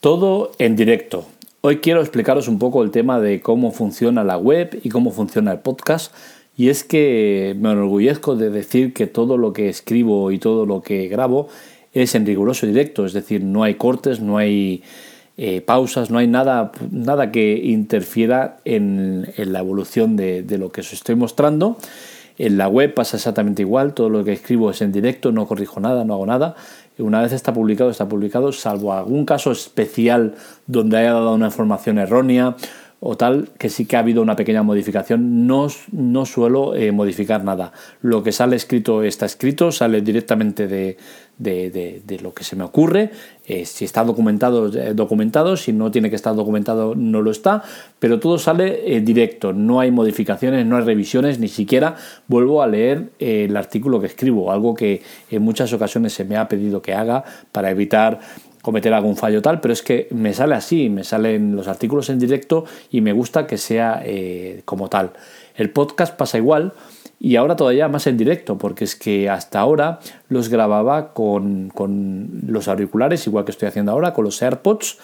Todo en directo. Hoy quiero explicaros un poco el tema de cómo funciona la web y cómo funciona el podcast. Y es que me enorgullezco de decir que todo lo que escribo y todo lo que grabo es en riguroso directo, es decir, no hay cortes, no hay eh, pausas, no hay nada, nada que interfiera en, la evolución de, de, lo que os estoy mostrando. En la web pasa exactamente igual, todo lo que escribo es en directo, no corrijo nada, no hago nada. Una vez está publicado, está publicado, salvo algún caso especial donde haya dado una información errónea o tal, que sí que ha habido una pequeña modificación, no, no suelo eh, modificar nada. Lo que sale escrito está escrito, sale directamente de, de, lo que se me ocurre. Eh, si está documentado, eh, documentado, si no tiene que estar documentado, no lo está, pero todo sale directo, no hay modificaciones, no hay revisiones, ni siquiera vuelvo a leer el artículo que escribo, algo que en muchas ocasiones se me ha pedido que haga para evitar cometer algún fallo tal, pero es que me sale así, me salen los artículos en directo y me gusta que sea eh, como tal. El podcast pasa igual y ahora todavía más en directo, porque es que hasta ahora los grababa con, los auriculares, igual que estoy haciendo ahora, con los AirPods,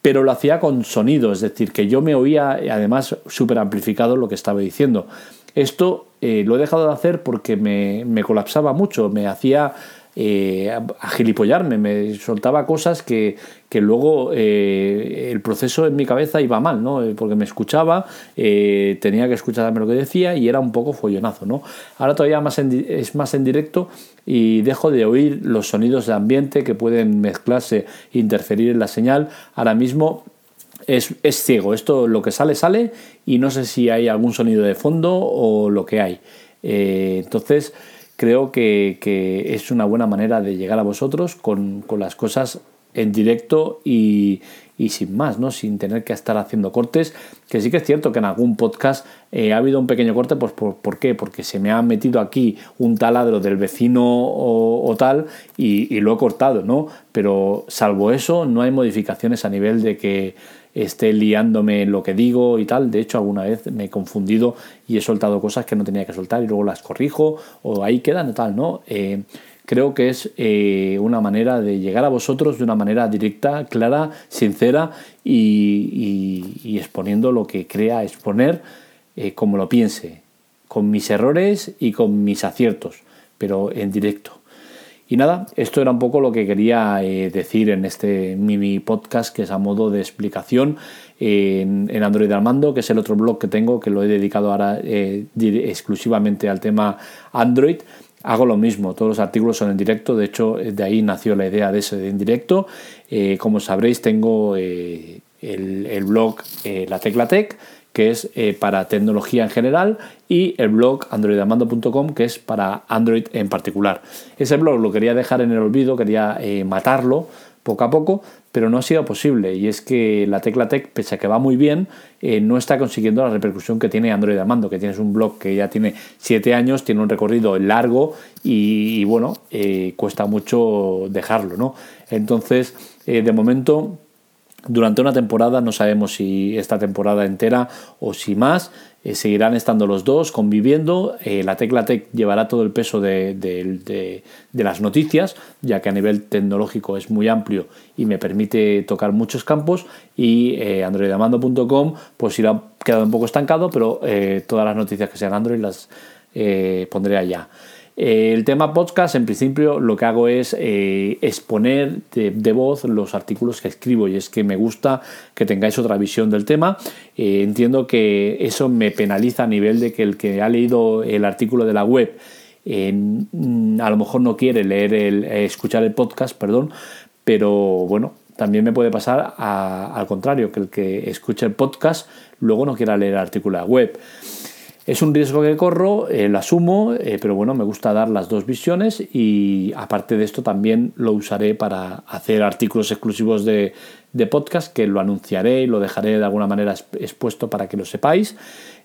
pero lo hacía con sonido, es decir, que yo me oía además súper amplificado lo que estaba diciendo. Esto eh, lo he dejado de hacer porque me, me colapsaba mucho, me hacía eh, a, gilipollarme, me soltaba cosas que, luego eh, el proceso en mi cabeza iba mal, ¿no? Eh, porque me escuchaba, tenía que escucharme lo que decía y era un poco follonazo. ¿no? Ahora todavía es más en directo y dejo de oír los sonidos de ambiente que pueden mezclarse interferir en la señal. Ahora mismo es, es, ciego. Esto lo que sale, sale y no sé si hay algún sonido de fondo o lo que hay. entonces, creo que, es una buena manera de llegar a vosotros con, las cosas en directo y, sin más, ¿no? sin tener que estar haciendo cortes, que sí que es cierto que en algún podcast eh, ha habido un pequeño corte, pues ¿por, qué? Porque se me ha metido aquí un taladro del vecino o, tal y, y, lo he cortado, ¿no? Pero salvo eso, no hay modificaciones a nivel de que esté liándome lo que digo y tal. De hecho, alguna vez me he confundido y he soltado cosas que no tenía que soltar y luego las corrijo o ahí quedan tal, ¿no? Eh, creo que es eh, una manera de llegar a vosotros de una manera directa, clara, sincera y, exponiendo lo que crea exponer eh, como lo piense, con mis errores y con mis aciertos, pero en directo. Y nada, esto era un poco lo que quería eh, decir en este mini podcast que es a modo de explicación en, Android Armando, que es el otro blog que tengo, que lo he dedicado ahora eh, exclusivamente al tema Android. Hago lo mismo, todos los artículos son en directo, de hecho de ahí nació la idea de ese de en directo. Eh, como sabréis tengo el, el, blog La Tecla Tech que es eh, para tecnología en general, y el blog androidamando.com, que es para Android en particular. Ese blog lo quería dejar en el olvido, quería eh, matarlo poco a poco, pero no ha sido posible. Y es que la Tecla Tech, pese a que va muy bien, eh, no está consiguiendo la repercusión que tiene Android Amando, que tienes un blog que ya tiene 7 años, tiene un recorrido largo y, bueno, cuesta mucho dejarlo, ¿no? Entonces, de momento durante una temporada, no sabemos si esta temporada entera o si más, eh, seguirán estando los dos conviviendo. Eh, la Tecla Tech llevará todo el peso de, las noticias, ya que a nivel tecnológico es muy amplio y me permite tocar muchos campos. Y eh, androidamando.com pues irá quedando un poco estancado, pero todas las noticias que sean Android las pondré allá. Eh, el tema podcast, en principio, lo que hago es eh, exponer de, voz los artículos que escribo y es que me gusta que tengáis otra visión del tema. Eh, entiendo que eso me penaliza a nivel de que el que ha leído el artículo de la web a lo mejor no quiere leer el, escuchar el podcast, perdón, pero bueno, también me puede pasar al contrario, que el que escuche el podcast luego no quiera leer el artículo de la web. Es un riesgo que corro, eh, lo asumo, eh, pero bueno, me gusta dar las dos visiones y aparte de esto también lo usaré para hacer artículos exclusivos de, podcast que lo anunciaré y lo dejaré de alguna manera expuesto para que lo sepáis.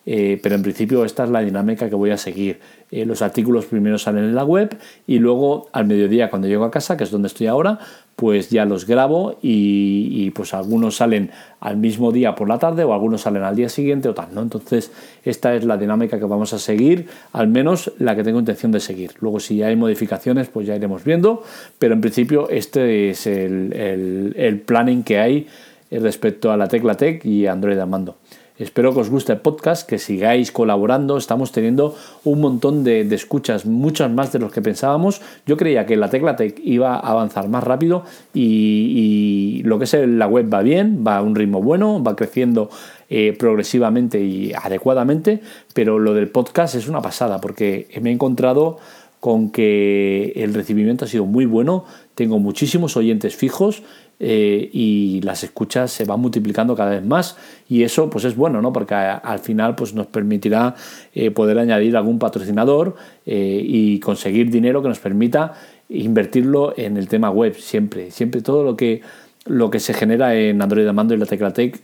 Eh, pero en principio esta es la dinámica que voy a seguir. los artículos primero salen en la web y luego al mediodía cuando llego a casa, que es donde estoy ahora, pues ya los grabo y, pues algunos salen al mismo día por la tarde o algunos salen al día siguiente o tal, ¿no? Entonces esta es la dinámica que vamos a seguir, al menos la que tengo intención de seguir. Luego si hay modificaciones pues ya iremos viendo, pero en principio este es el, el planning que hay respecto a la Tecla Tech y Android Amando. Espero que os guste el podcast, que sigáis colaborando. Estamos teniendo un montón de, escuchas, muchas más de los que pensábamos. Yo creía que la Tecla Tech iba a avanzar más rápido y, lo que es la web va bien, va a un ritmo bueno, va creciendo eh, progresivamente y adecuadamente, pero lo del podcast es una pasada porque me he encontrado con que el recibimiento ha sido muy bueno, tengo muchísimos oyentes fijos eh, y las escuchas se van multiplicando cada vez más y eso pues es bueno, ¿no? Porque al final pues nos permitirá eh, poder añadir algún patrocinador eh, y conseguir dinero que nos permita invertirlo en el tema web siempre, siempre todo lo que lo que se genera en Android Mando y la Teclatec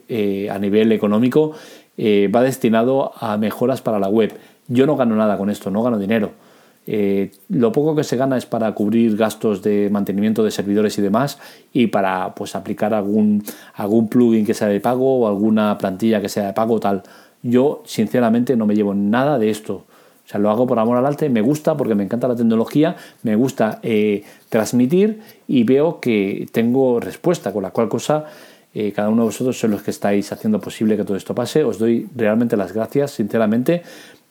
a nivel económico va destinado a mejoras para la web. Yo no gano nada con esto, no gano dinero eh, lo poco que se gana es para cubrir gastos de mantenimiento de servidores y demás y para pues aplicar algún, algún plugin que sea de pago o alguna plantilla que sea de pago tal. Yo sinceramente no me llevo nada de esto. O sea, lo hago por amor al arte, me gusta porque me encanta la tecnología, me gusta eh, transmitir y veo que tengo respuesta, con la cual cosa eh, cada uno de vosotros son los que estáis haciendo posible que todo esto pase. Os doy realmente las gracias, sinceramente.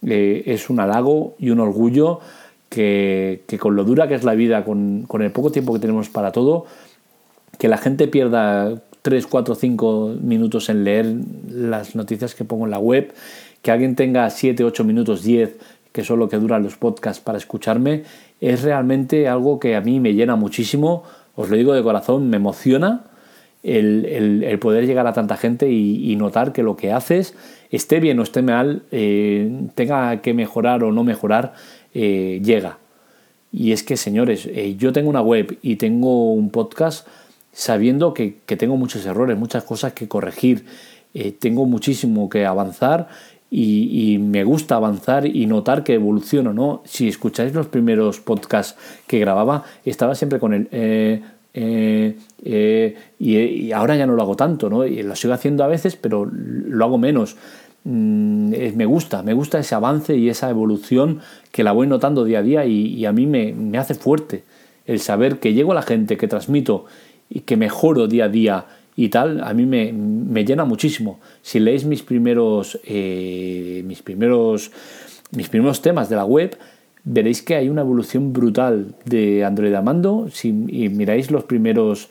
es un halago y un orgullo que, con lo dura que es la vida, con, el poco tiempo que tenemos para todo, que la gente pierda 3, 4, 5 minutos en leer las noticias que pongo en la web, que alguien tenga 7, 8 minutos, 10, que son lo que duran los podcasts para escucharme, es realmente algo que a mí me llena muchísimo, os lo digo de corazón, me emociona el, poder llegar a tanta gente y, notar que lo que haces, esté bien o esté mal, eh, tenga que mejorar o no mejorar, eh, llega. Y es que, señores, eh, yo tengo una web y tengo un podcast sabiendo que, tengo muchos errores, muchas cosas que corregir, tengo muchísimo que avanzar y, me gusta avanzar y notar que evoluciono, ¿no? Si escucháis los primeros podcasts que grababa, estaba siempre con el... y, ahora ya no lo hago tanto, ¿no? Y lo sigo haciendo a veces, pero lo hago menos. Mm, me gusta, me gusta ese avance y esa evolución que la voy notando día a día y, a mí me, hace fuerte el saber que llego a la gente, que transmito y que mejoro día a día y tal, a mí me, llena muchísimo. Si leéis mis primeros, eh, mis primeros, mis primeros temas de la web, veréis que hay una evolución brutal de Android Amando. Si miráis los primeros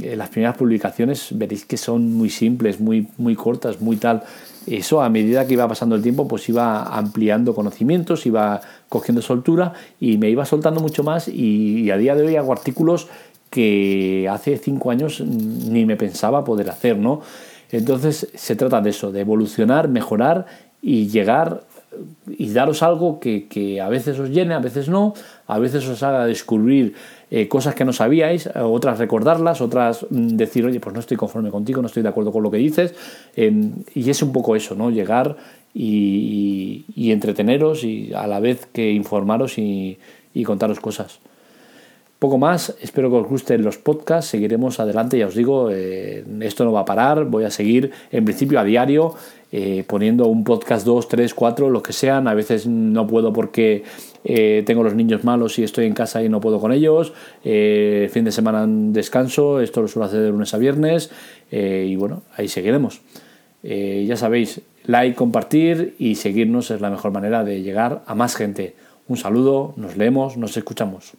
eh, las primeras publicaciones veréis que son muy simples, muy, muy cortas, muy tal. Eso a medida que iba pasando el tiempo, pues iba ampliando conocimientos, iba cogiendo soltura y me iba soltando mucho más y, a día de hoy hago artículos que hace cinco años ni me pensaba poder hacer, ¿no? Entonces se trata de eso, de evolucionar, mejorar y llegar y daros algo que, que, a veces os llene, a veces no, a veces os haga descubrir eh, cosas que no sabíais, otras recordarlas, otras mm, decir, oye, pues no estoy conforme contigo, no estoy de acuerdo con lo que dices. Em, y es un poco eso, ¿no? Llegar y, entreteneros y a la vez que informaros y, contaros cosas. Poco más, espero que os gusten los podcasts, seguiremos adelante, ya os digo, eh, esto no va a parar, voy a seguir en principio a diario eh, poniendo un podcast 2, 3, 4, lo que sean. A veces no puedo porque eh, tengo los niños malos y estoy en casa y no puedo con ellos. Fin de semana descanso, esto lo suelo hacer de lunes a viernes. y bueno, ahí seguiremos. ya sabéis, like, compartir y seguirnos es la mejor manera de llegar a más gente. Un saludo, nos leemos, nos escuchamos.